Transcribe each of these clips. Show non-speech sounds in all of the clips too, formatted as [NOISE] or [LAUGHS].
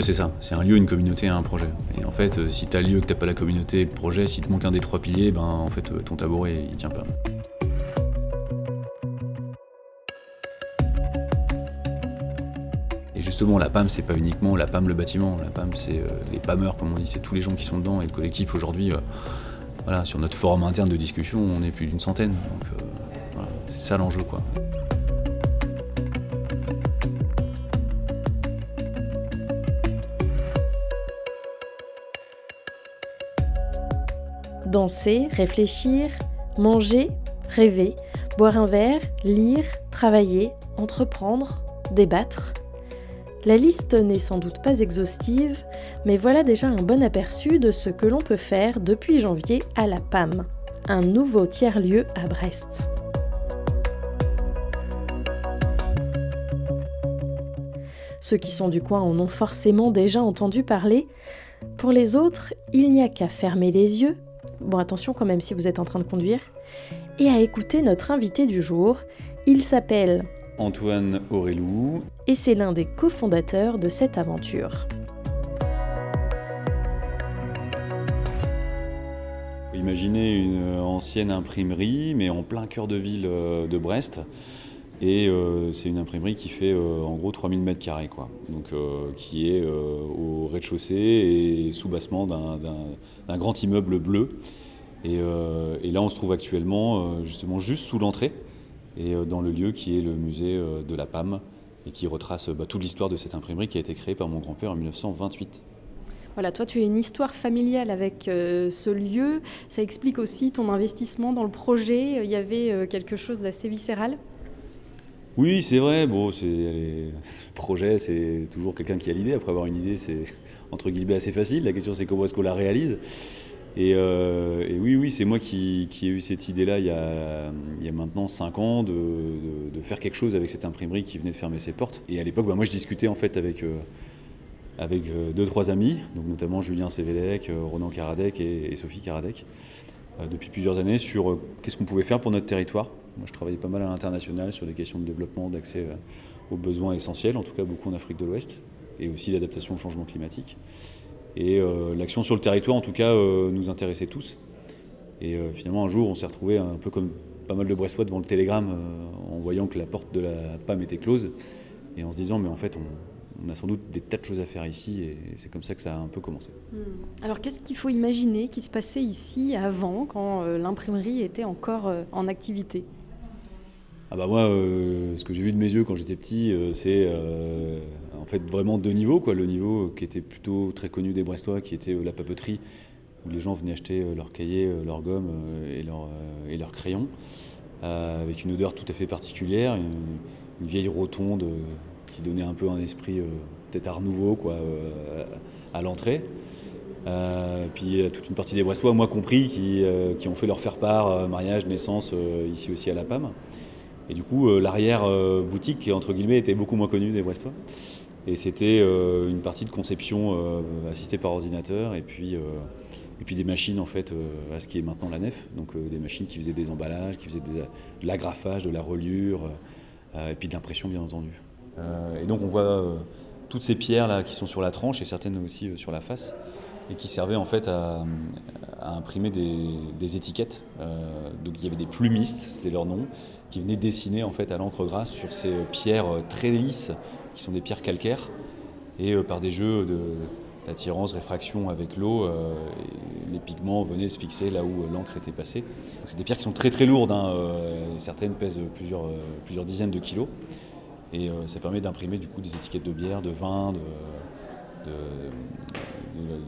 c'est ça. C'est un lieu, une communauté, un projet. Et en fait, si t'as lieu, que t'as pas la communauté, le projet, si te manque un des trois piliers, ben en fait, ton tabouret, il tient pas. Et justement, la PAM, c'est pas uniquement la PAM, le bâtiment. La PAM, c'est euh, les PAMeurs, comme on dit, c'est tous les gens qui sont dedans. Et le collectif, aujourd'hui, euh, voilà, sur notre forum interne de discussion, on est plus d'une centaine. Donc, euh, voilà, c'est ça l'enjeu, quoi. Danser, réfléchir, manger, rêver, boire un verre, lire, travailler, entreprendre, débattre. La liste n'est sans doute pas exhaustive, mais voilà déjà un bon aperçu de ce que l'on peut faire depuis janvier à la PAM, un nouveau tiers-lieu à Brest. Ceux qui sont du coin en ont forcément déjà entendu parler. Pour les autres, il n'y a qu'à fermer les yeux, bon attention quand même si vous êtes en train de conduire, et à écouter notre invité du jour. Il s'appelle Antoine Aurélou. Et c'est l'un des cofondateurs de cette aventure. Imaginez une ancienne imprimerie, mais en plein cœur de ville euh, de Brest. Et euh, c'est une imprimerie qui fait euh, en gros 3000 mètres carrés, quoi. Donc, qui est au rez-de-chaussée et sous bassement d'un grand immeuble bleu. Et, là, on se trouve actuellement justement juste sous l'entrée et euh, dans le lieu qui est le musée euh, de la PAM et qui retrace bah, toute l'histoire de cette imprimerie qui a été créée par mon grand-père en 1928. Voilà, toi tu as une histoire familiale avec euh, ce lieu, ça explique aussi ton investissement dans le projet, il y avait quelque chose d'assez viscéral Oui, c'est vrai, bon, c'est, c'est toujours quelqu'un qui a l'idée, après avoir une idée c'est entre guillemets assez facile, la question c'est comment est-ce qu'on la réalise? Euh, et, oui, oui, c'est moi qui, ai eu cette idée-là il, y a maintenant 5 ans de, faire quelque chose avec cette imprimerie qui venait de fermer ses portes. Et à l'époque, bah, moi je discutais en fait avec, euh, avec euh, deux, trois amis, donc notamment Julien Sévélec, Ronan Karadec et, Sophie Karadec, depuis plusieurs années sur qu'est-ce qu'on pouvait faire pour notre territoire. Moi je travaillais pas mal à l'international sur les questions de développement, d'accès aux besoins essentiels, en tout cas beaucoup en Afrique de l'Ouest, et aussi d'adaptation au changement climatique. Et euh, l'action sur le territoire, en tout cas, euh, nous intéressait tous. Et euh, finalement, un jour, on s'est retrouvé un peu comme pas mal de Brestois devant le télégramme, en voyant que la porte de la PAM était close, et en se disant, mais en fait, on, a sans doute des tas de choses à faire ici, et c'est comme ça que ça a un peu commencé. Hmm. Alors, qu'est-ce qu'il faut imaginer qui se passait ici avant, quand l'imprimerie était encore en activité? Ah bah moi, ce que j'ai vu de mes yeux quand j'étais petit, c'est en fait vraiment deux niveaux. Quoi. Le niveau qui était plutôt très connu des Brestois, qui était euh, la papeterie, où les gens venaient acheter euh, leurs cahiers, euh, leurs gommes et leurs, crayons, avec une odeur tout à fait particulière, une, vieille rotonde qui donnait un peu un esprit peut-être art nouveau quoi, à l'entrée. puis toute une partie des Brestois, moi compris, qui, qui ont fait leur faire-part, mariage, naissance, ici aussi à La Pam. Et du coup, l'arrière boutique, entre guillemets, était beaucoup moins connue des Brestois. Et c'était euh, une partie de conception euh, assistée par ordinateur et puis, euh, et puis des machines en fait à ce qui est maintenant la nef. Donc des machines qui faisaient des emballages, qui faisaient de l'agrafage, de la reliure et puis de l'impression bien entendu. et donc on voit toutes ces pierres là qui sont sur la tranche et certaines aussi sur la face et qui servaient en fait à, imprimer des, étiquettes. donc il y avait des plumistes, c'était leur nom, qui venaient dessiner en fait à l'encre grasse sur ces pierres très lisses qui sont des pierres calcaires, et euh, par des jeux d'attirance, réfraction avec l'eau, euh, les pigments venaient se fixer là où euh, l'encre était passée. C'est des pierres qui sont très très lourdes, hein, certaines pèsent plusieurs, plusieurs dizaines de kilos, et ça permet d'imprimer du coup des étiquettes de bière, de vin, de,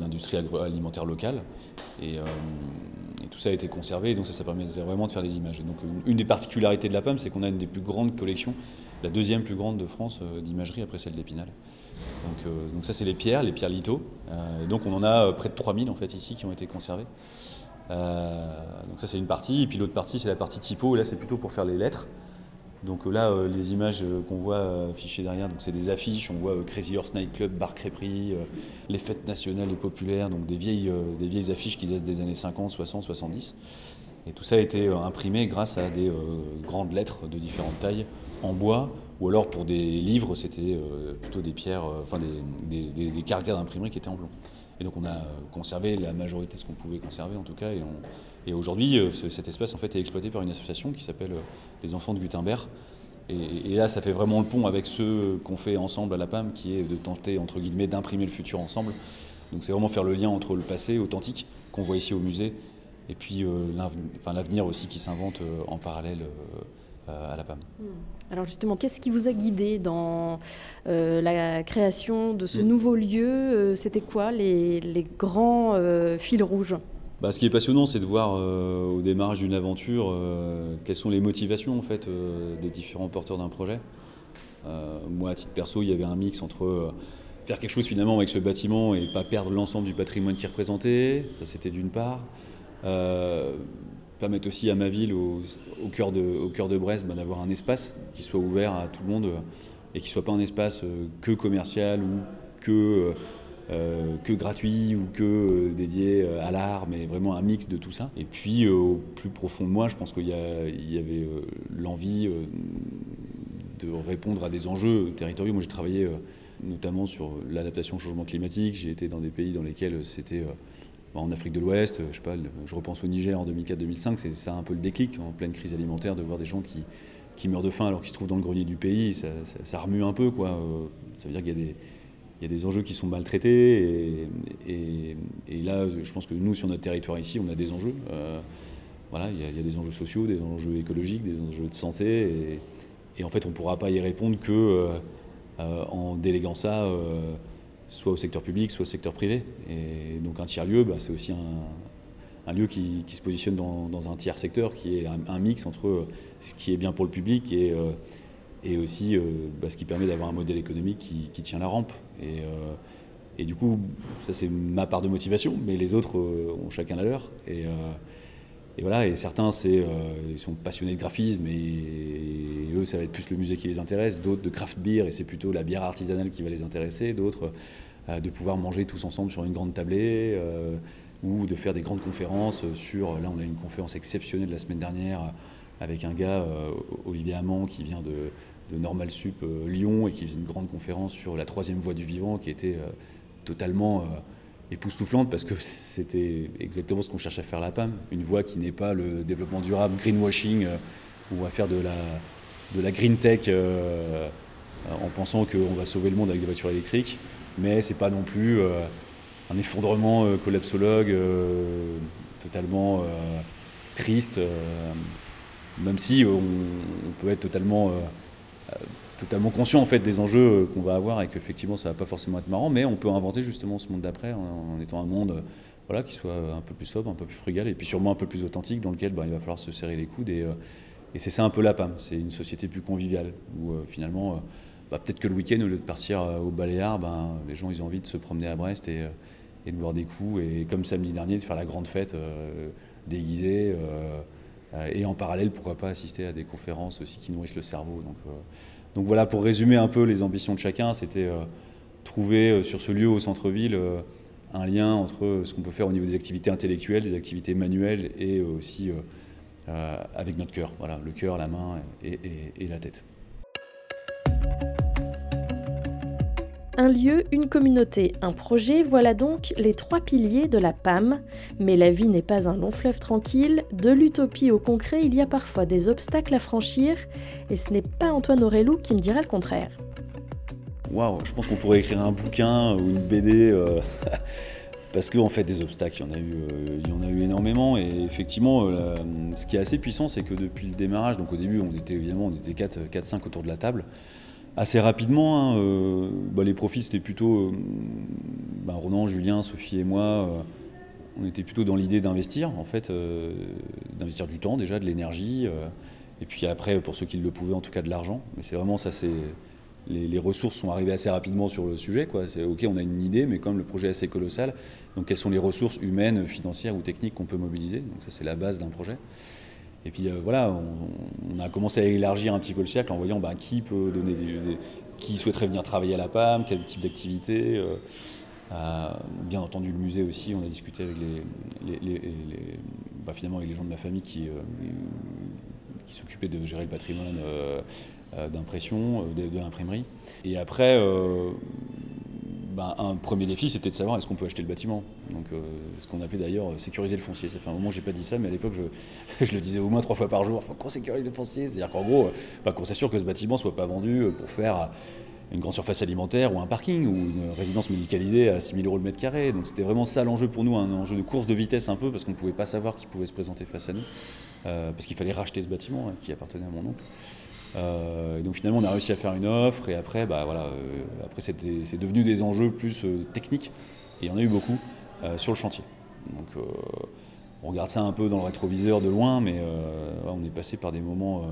l'industrie agroalimentaire locale. Et, tout ça a été conservé, donc ça, ça permet vraiment de faire des images. donc une, des particularités de la PAM, c'est qu'on a une des plus grandes collections la deuxième plus grande de France euh, d'imagerie après celle d'Épinal. Donc, euh, donc, ça c'est les pierres, les pierres litho. Euh, et donc on en a près de 3000 en fait ici qui ont été conservées. donc ça c'est une partie, et puis l'autre partie c'est la partie typo, et là c'est plutôt pour faire les lettres. Donc là, les images qu'on voit affichées derrière, c'est des affiches, on voit Crazy Horse Night Club, Bar Crêperie, les fêtes nationales et populaires, donc des vieilles, affiches qui datent des années 50, 60, 70. Et tout ça a été imprimé grâce à des grandes lettres de différentes tailles en bois, ou alors pour des livres, c'était plutôt des pierres, enfin des, des, d'imprimerie qui étaient en plomb. Et donc on a conservé la majorité de ce qu'on pouvait conserver en tout cas. Et, aujourd'hui, cet espace en fait est exploité par une association qui s'appelle les Enfants de Gutenberg, et, là, ça fait vraiment le pont avec ce qu'on fait ensemble à la PAM, qui est de tenter, entre guillemets, d'imprimer le futur ensemble. Donc c'est vraiment faire le lien entre le passé authentique, qu'on voit ici au musée, et puis euh, l'avenir aussi qui s'invente euh, en parallèle euh, à la PAM. Hmm. Alors justement, qu'est-ce qui vous a guidé dans la création de ce hmm. nouveau lieu C'était quoi les, les grands fils rouges? Bah, ce qui est passionnant, c'est de voir euh, au démarrage d'une aventure euh, quelles sont les motivations en fait, euh, des différents porteurs d'un projet. moi, à titre perso, il y avait un mix entre faire quelque chose finalement avec ce bâtiment et pas perdre l'ensemble du patrimoine qui représentait, ça c'était d'une part. Permettre aussi à ma ville, au, cœur, de, Brest, bah, d'avoir un espace qui soit ouvert à tout le monde et qui soit pas un espace que commercial ou que euh, gratuit ou que euh, dédié euh, à l'art, mais vraiment un mix de tout ça. Et puis au plus profond de moi, je pense qu'il y, avait l'envie de répondre à des enjeux territoriaux. Moi j'ai travaillé notamment sur l'adaptation au changement climatique, j'ai été dans des pays dans lesquels c'était en Afrique de l'Ouest, je sais pas, je repense au Niger en 2004-2005, c'est ça un peu le déclic en pleine crise alimentaire de voir des gens qui, qui meurent de faim alors qu'ils se trouvent dans le grenier du pays, ça, remue un peu quoi. Ça veut dire qu'il y a des il y a des enjeux qui sont maltraités. Et, et, là, je pense que nous, sur notre territoire ici, on a des enjeux. Euh, voilà, il y, a, des enjeux sociaux, des enjeux écologiques, des enjeux de santé. Et, en fait, on ne pourra pas y répondre que euh, euh, en déléguant ça soit au secteur public, soit au secteur privé. Et donc un tiers-lieu, bah, c'est aussi un, lieu qui, se positionne dans, un tiers secteur, qui est un, mix entre ce qui est bien pour le public et et aussi euh, bah, ce qui permet d'avoir un modèle économique qui, tient la rampe. Et, euh, du coup, ça c'est ma part de motivation, mais les autres euh, ont chacun la leur. Et voilà, et certains c'est, ils sont passionnés de graphisme et, eux ça va être plus le musée qui les intéresse, d'autres de craft beer et c'est plutôt la bière artisanale qui va les intéresser, d'autres de pouvoir manger tous ensemble sur une grande tablée ou de faire des grandes conférences sur, là on a une conférence exceptionnelle la semaine dernière avec un gars, euh, Olivier Amand, qui vient de, Normal Sup euh, Lyon et qui faisait une grande conférence sur la troisième voie du vivant qui était euh, totalement époustouflante parce que c'était exactement ce qu'on cherche à faire à la PAM. Une voie qui n'est pas le développement durable, greenwashing, où on va faire de la, de la green tech en pensant qu'on va sauver le monde avec des voitures électriques, mais c'est pas non plus un effondrement collapsologue totalement triste même si on, peut être totalement, euh, euh, totalement conscient en fait des enjeux euh, qu'on va avoir et qu'effectivement ça va pas forcément être marrant, mais on peut inventer justement ce monde d'après en, étant un monde voilà, qui soit un peu plus sobre, un peu plus frugal et puis sûrement un peu plus authentique dans lequel bah, il va falloir se serrer les coudes et, c'est ça un peu la PAM, c'est une société plus conviviale où finalement bah, peut-être que le week-end au lieu de partir au Baléares, ben, les gens ils ont envie de se promener à Brest et, de boire des coups et comme samedi dernier de faire la grande fête déguisée. Euh, et en parallèle, pourquoi pas assister à des conférences aussi qui nourrissent le cerveau. Donc, euh, donc voilà, pour résumer un peu les ambitions de chacun, c'était euh, trouver sur ce lieu au centre-ville un lien entre ce qu'on peut faire au niveau des activités intellectuelles, des activités manuelles et aussi avec notre cœur. Voilà, le cœur, la main et la tête. Un lieu, une communauté, un projet, voilà donc les trois piliers de la PAM. Mais la vie n'est pas un long fleuve tranquille, de l'utopie au concret, il y a parfois des obstacles à franchir, et ce n'est pas Antoine Aurélou qui me dira le contraire. Waouh, je pense qu'on pourrait écrire un bouquin ou une BD. Euh, [LAUGHS] parce qu'en en fait, des obstacles, il y en a eu, euh, énormément. Et effectivement, euh, ce qui est assez puissant, c'est que depuis le démarrage, donc au début, on était évidemment on était 4-5 autour de la table assez rapidement. Hein, euh, bah, les profits, c'était plutôt euh, bah, Ronan, Julien, Sophie et moi. Euh, on était plutôt dans l'idée d'investir, en fait, d'investir du temps déjà, de l'énergie, et puis après, pour ceux qui le pouvaient, en tout cas de l'argent. Mais c'est vraiment ça, c'est les, ressources sont arrivées assez rapidement sur le sujet. Quoi. C'est ok, on a une idée, mais comme le projet est assez colossal, donc quelles sont les ressources humaines, financières ou techniques qu'on peut mobiliser? Donc ça, c'est la base d'un projet. Et puis euh, voilà, on, a commencé à élargir un petit peu le cercle en voyant bah, qui peut donner qui souhaiterait venir travailler à la PAM, quel type d'activité. Euh, euh, bien entendu, le musée aussi, on a discuté avec les, bah, finalement avec les gens de ma famille qui, qui s'occupaient de gérer le patrimoine d'impression, de, de l'imprimerie. Et après, bah, un premier défi, c'était de savoir est-ce qu'on peut acheter le bâtiment? Donc, euh, ce qu'on appelait d'ailleurs euh, sécuriser le foncier. Ça fait un moment que j'ai pas dit ça, mais à l'époque, je, [LAUGHS] le disais au moins trois fois par jour. Faut qu'on sécurise le foncier. C'est-à-dire qu'en gros, bah, qu'on s'assure que ce bâtiment soit pas vendu pour faire une grande surface alimentaire ou un parking ou une résidence médicalisée à 6000 euros le mètre carré. Donc c'était vraiment ça l'enjeu pour nous, un enjeu de course de vitesse un peu, parce qu'on ne pouvait pas savoir qui pouvait se présenter face à nous, parce qu'il fallait racheter ce bâtiment hein, qui appartenait à mon oncle. Euh, donc finalement, on a réussi à faire une offre et après, bah, voilà, euh, après c'est devenu des enjeux plus euh, techniques et il y en a eu beaucoup sur le chantier. Donc on regarde ça un peu dans le rétroviseur de loin, mais on est passé par des moments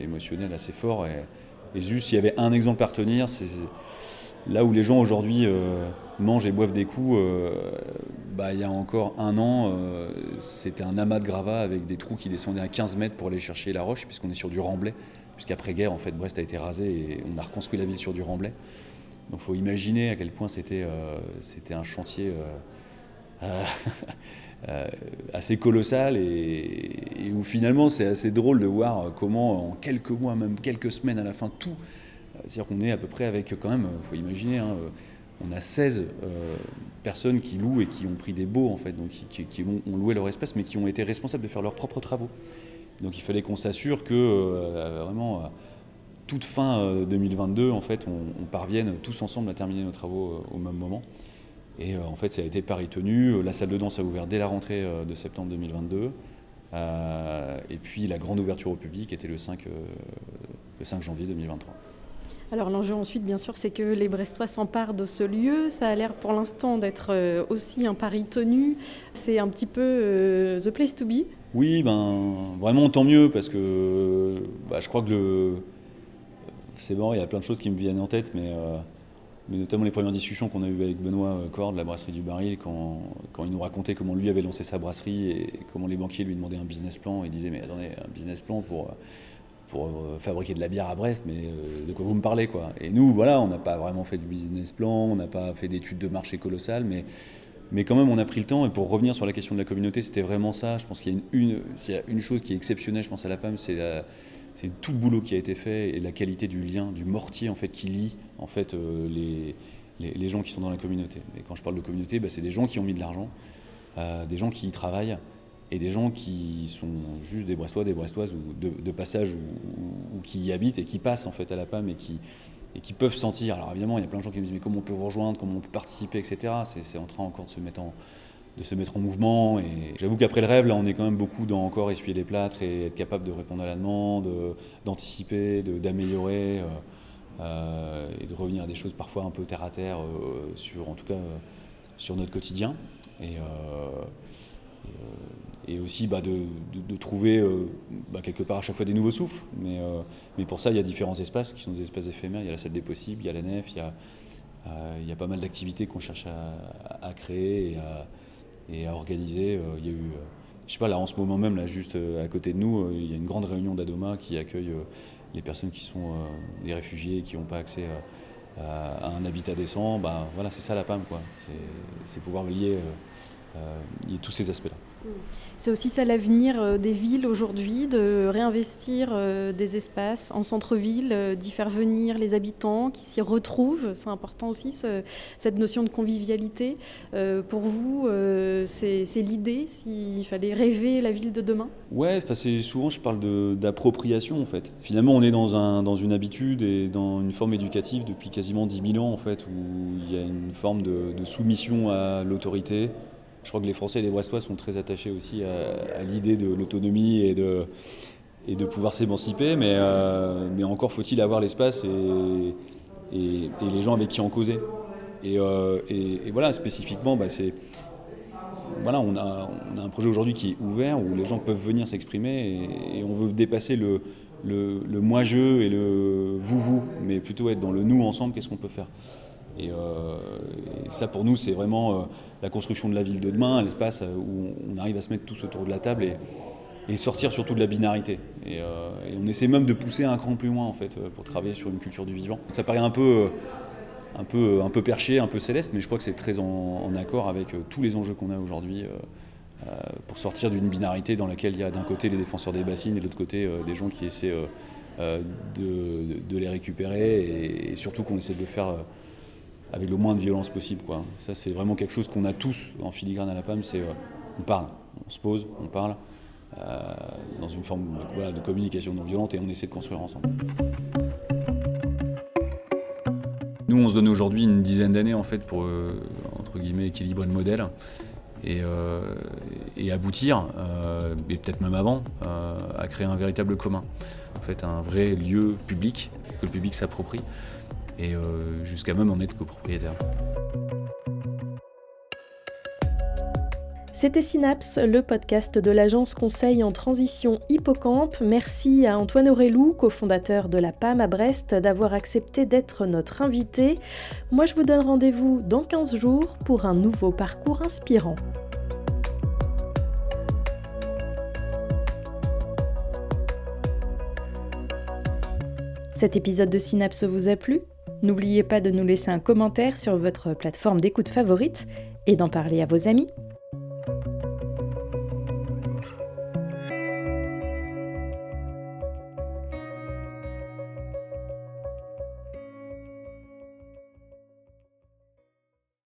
émotionnels assez forts. Et, juste, s'il y avait un exemple à retenir, c'est là où les gens aujourd'hui mangent et boivent des coups. Bah, il y a encore un an, c'était un amas de gravats avec des trous qui descendaient à 15 mètres pour aller chercher la roche, puisqu'on est sur du remblai puisqu'après-guerre, en fait, Brest a été rasé et on a reconstruit la ville sur du remblai. Donc il faut imaginer à quel point c'était euh, un chantier euh, [LAUGHS] euh, assez colossal et, où finalement c'est assez drôle de voir comment en quelques mois, même quelques semaines à la fin, tout, c'est-à-dire qu'on est à peu près avec quand même, il faut imaginer, hein, on a 16 personnes qui louent et qui ont pris des baux en fait, donc qui, ont, loué leur espace mais qui ont été responsables de faire leurs propres travaux. Donc il fallait qu'on s'assure que euh, vraiment toute fin 2022, euh, en fait, on, parvienne tous ensemble à terminer nos travaux euh, au même moment. Et en fait, ça a été pari tenu. La salle de danse a ouvert dès la rentrée de septembre 2022. et puis la grande ouverture au public était le 5, le 5 janvier 2023. Alors l'enjeu ensuite, bien sûr, c'est que les Brestois s'emparent de ce lieu. Ça a l'air pour l'instant d'être aussi un pari tenu. C'est un petit peu the place to be. Oui, ben vraiment tant mieux parce que bah, je crois que c'est bon, il y a plein de choses qui me viennent en tête, mais, euh, notamment les premières discussions qu'on a eues avec Benoît euh, Cord de la brasserie du Baril, quand, il nous racontait comment lui avait lancé sa brasserie et comment les banquiers lui demandaient un business plan. Il disait mais attendez, un business plan pour pour euh, fabriquer de la bière à Brest, mais de quoi vous me parlez quoi? Et nous, voilà, on n'a pas vraiment fait de business plan, on n'a pas fait d'études de marché colossales, mais mais quand même, on a pris le temps. Et pour revenir sur la question de la communauté, c'était vraiment ça. Je pense qu'il y a une, une, chose qui est exceptionnelle, je pense à la PAM, c'est tout le boulot qui a été fait et la qualité du lien, du mortier en fait qui lie en fait euh, les, les, gens qui sont dans la communauté. Et quand je parle de communauté, bah, c'est des gens qui ont mis de l'argent, euh, des gens qui y travaillent et des gens qui sont juste des Brestois, des Brestoises ou de, passage ou, ou, qui y habitent et qui passent en fait à la PAM et qui et qui peuvent sentir. Alors évidemment, il y a plein de gens qui me disent mais comment on peut vous rejoindre, comment on peut participer, etc. C'est en train encore de se mettre en, de se mettre en mouvement. Et j'avoue qu'après le rêve, là, on est quand même beaucoup dans encore essuyer les plâtres et être capable de répondre à la demande, d'anticiper, d'améliorer euh, euh, et de revenir à des choses parfois un peu terre à terre euh, sur, en tout cas, sur notre quotidien. Et aussi bah, de, trouver euh, bah, quelque part à chaque fois des nouveaux souffles. Mais, euh, mais pour ça, il y a différents espaces qui sont des espaces éphémères. Il y a la salle des possibles, il y a la nef, il y a, euh, pas mal d'activités qu'on cherche à, créer et à, et organiser. il y a eu, je sais pas, là en ce moment même, là juste à côté de nous, il y a une grande réunion d'Adoma qui accueille les personnes qui sont des réfugiés, qui n'ont pas accès à, un habitat décent. Bah, voilà, c'est ça la PAM, quoi. C'est pouvoir lier, lier tous ces aspects-là. Mm. C'est aussi ça l'avenir euh, des villes aujourd'hui, de réinvestir euh, des espaces en centre-ville, euh, d'y faire venir les habitants qui s'y retrouvent. C'est important aussi cette notion de convivialité. Pour vous, c'est l'idée s'il fallait rêver la ville de demain? Ouais, souvent je parle d'appropriation en fait. Finalement, on est dans, un, dans une habitude et dans une forme éducative depuis quasiment 10 000 ans en fait, où il y a une forme de, de soumission à l'autorité je crois que les Français et les Brestois sont très attachés aussi à, l'idée de l'autonomie et de, et de pouvoir s'émanciper, mais, euh, mais encore faut-il avoir l'espace et, et, les gens avec qui en causer. Et, euh, voilà, spécifiquement, bah, c'est voilà, on a, on a, un projet aujourd'hui qui est ouvert où les gens peuvent venir s'exprimer et, on veut dépasser le, le, le moi-je et le vous-vous, mais plutôt être dans le nous ensemble, qu'est-ce qu'on peut faire? Et, euh, ça, pour nous, c'est vraiment euh, la construction de la ville de demain, l'espace euh, où on arrive à se mettre tous autour de la table et, sortir surtout de la binarité. Et, on essaie même de pousser un cran plus loin, en fait, pour travailler sur une culture du vivant. Ça paraît un peu, un peu, un peu perché, un peu céleste, mais je crois que c'est très en, accord avec tous les enjeux qu'on a aujourd'hui pour sortir d'une binarité dans laquelle il y a d'un côté les défenseurs des bassines et de l'autre côté des gens qui essaient de, les récupérer et, surtout qu'on essaie de le faire avec le moins de violence possible. Quoi. Ça, c'est vraiment quelque chose qu'on a tous en filigrane à la PAM, c'est on parle, on se pose, on parle, dans une forme de communication non violente et on essaie de construire ensemble. Nous, on se donne aujourd'hui une dizaine d'années en fait pour euh, entre guillemets équilibrer le modèle et, euh, aboutir, euh, et peut-être même avant, à créer un véritable commun. En fait, un vrai lieu public que le public s'approprie et jusqu'à même en être copropriétaire. C'était Synapse, le podcast de l'agence conseil en transition Hippocampe. Merci à Antoine Aurélou, cofondateur de la PAM à Brest, d'avoir accepté d'être notre invité. Moi, je vous donne rendez-vous dans 15 jours pour un nouveau parcours inspirant. Cet épisode de Synapse vous a plu? N'oubliez pas de nous laisser un commentaire sur votre plateforme d'écoute favorite et d'en parler à vos amis.